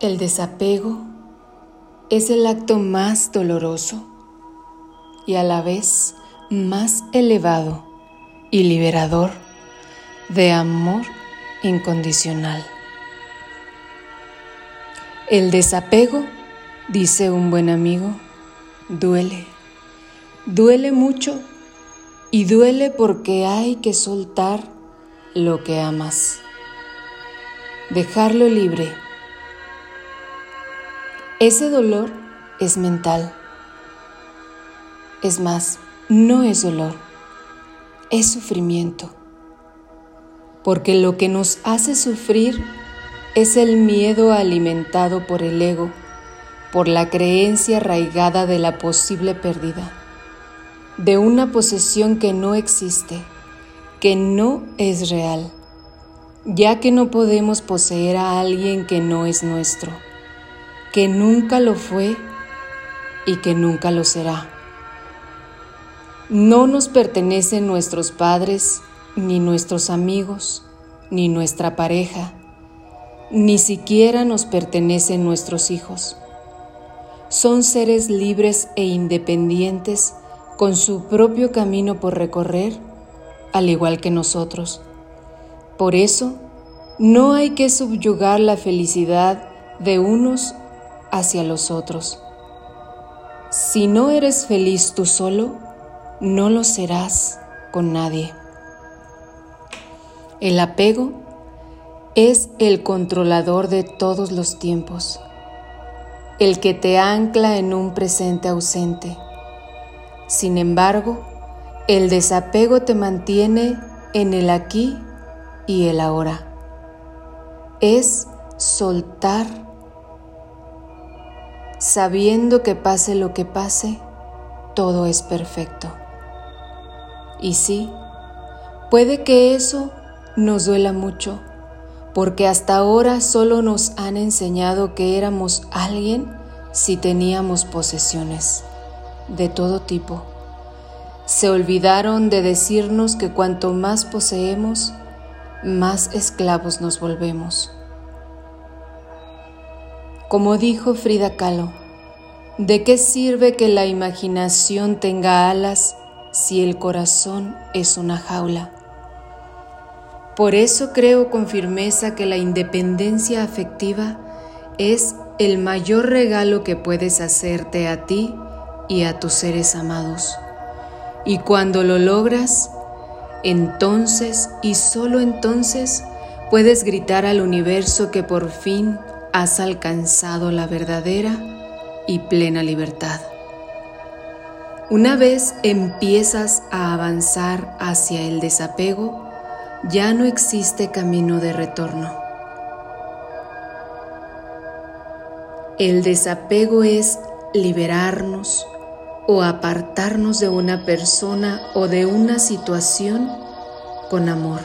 El desapego es el acto más doloroso y a la vez más elevado y liberador de amor incondicional. El desapego, dice un buen amigo, duele, duele mucho y duele porque hay que soltar lo que amas, dejarlo libre ese dolor es mental. Es más, no es dolor, es sufrimiento. Porque lo que nos hace sufrir es el miedo alimentado por el ego, por la creencia arraigada de la posible pérdida, de una posesión que no existe, que no es real, ya que no podemos poseer a alguien que no es nuestro que nunca lo fue y que nunca lo será. No nos pertenecen nuestros padres, ni nuestros amigos, ni nuestra pareja, ni siquiera nos pertenecen nuestros hijos. Son seres libres e independientes con su propio camino por recorrer, al igual que nosotros. Por eso, no hay que subyugar la felicidad de unos hacia los otros. Si no eres feliz tú solo, no lo serás con nadie. El apego es el controlador de todos los tiempos, el que te ancla en un presente ausente. Sin embargo, el desapego te mantiene en el aquí y el ahora. Es soltar sabiendo que pase lo que pase, todo es perfecto. Y sí, puede que eso nos duela mucho, porque hasta ahora solo nos han enseñado que éramos alguien si teníamos posesiones, de todo tipo. Se olvidaron de decirnos que cuanto más poseemos, más esclavos nos volvemos. Como dijo Frida Kahlo, ¿de qué sirve que la imaginación tenga alas si el corazón es una jaula? Por eso creo con firmeza que la independencia afectiva es el mayor regalo que puedes hacerte a ti y a tus seres amados. Y cuando lo logras, entonces y solo entonces puedes gritar al universo que por fin has alcanzado la verdadera y plena libertad. Una vez empiezas a avanzar hacia el desapego, ya no existe camino de retorno. El desapego es liberarnos o apartarnos de una persona o de una situación con amor.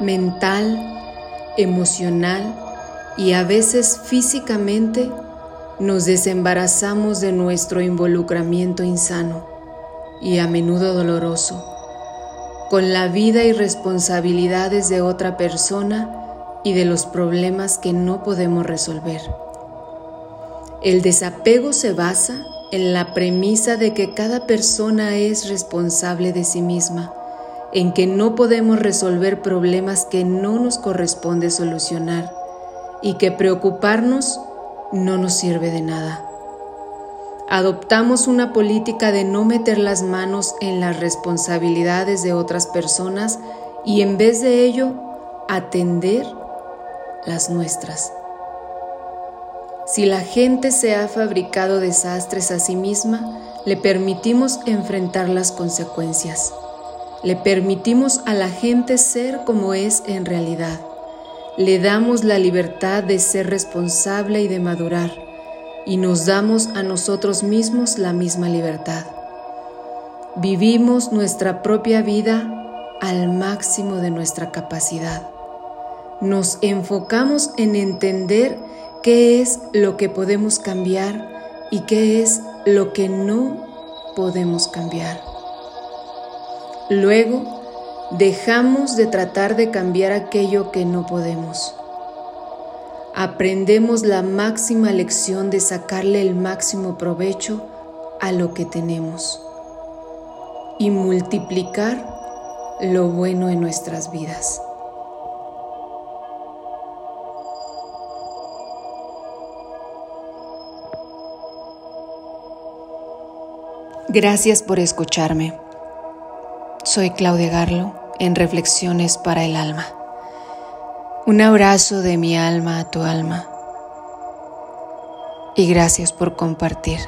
Mental, emocional y a veces físicamente nos desembarazamos de nuestro involucramiento insano y a menudo doloroso con la vida y responsabilidades de otra persona y de los problemas que no podemos resolver. El desapego se basa en la premisa de que cada persona es responsable de sí misma, en que no podemos resolver problemas que no nos corresponde solucionar y que preocuparnos no nos sirve de nada. Adoptamos una política de no meter las manos en las responsabilidades de otras personas y en vez de ello atender las nuestras. Si la gente se ha fabricado desastres a sí misma, le permitimos enfrentar las consecuencias. Le permitimos a la gente ser como es en realidad le damos la libertad de ser responsable y de madurar, y nos damos a nosotros mismos la misma libertad. Vivimos nuestra propia vida al máximo de nuestra capacidad. Nos enfocamos en entender qué es lo que podemos cambiar y qué es lo que no podemos cambiar. Luego, dejamos de tratar de cambiar aquello que no podemos. aprendemos la máxima lección de sacarle el máximo provecho a lo que tenemos y multiplicar lo bueno en nuestras vidas. Gracias por escucharme. Soy Claudia Garlo en Reflexiones para el Alma. Un abrazo de mi alma a tu alma y gracias por compartir.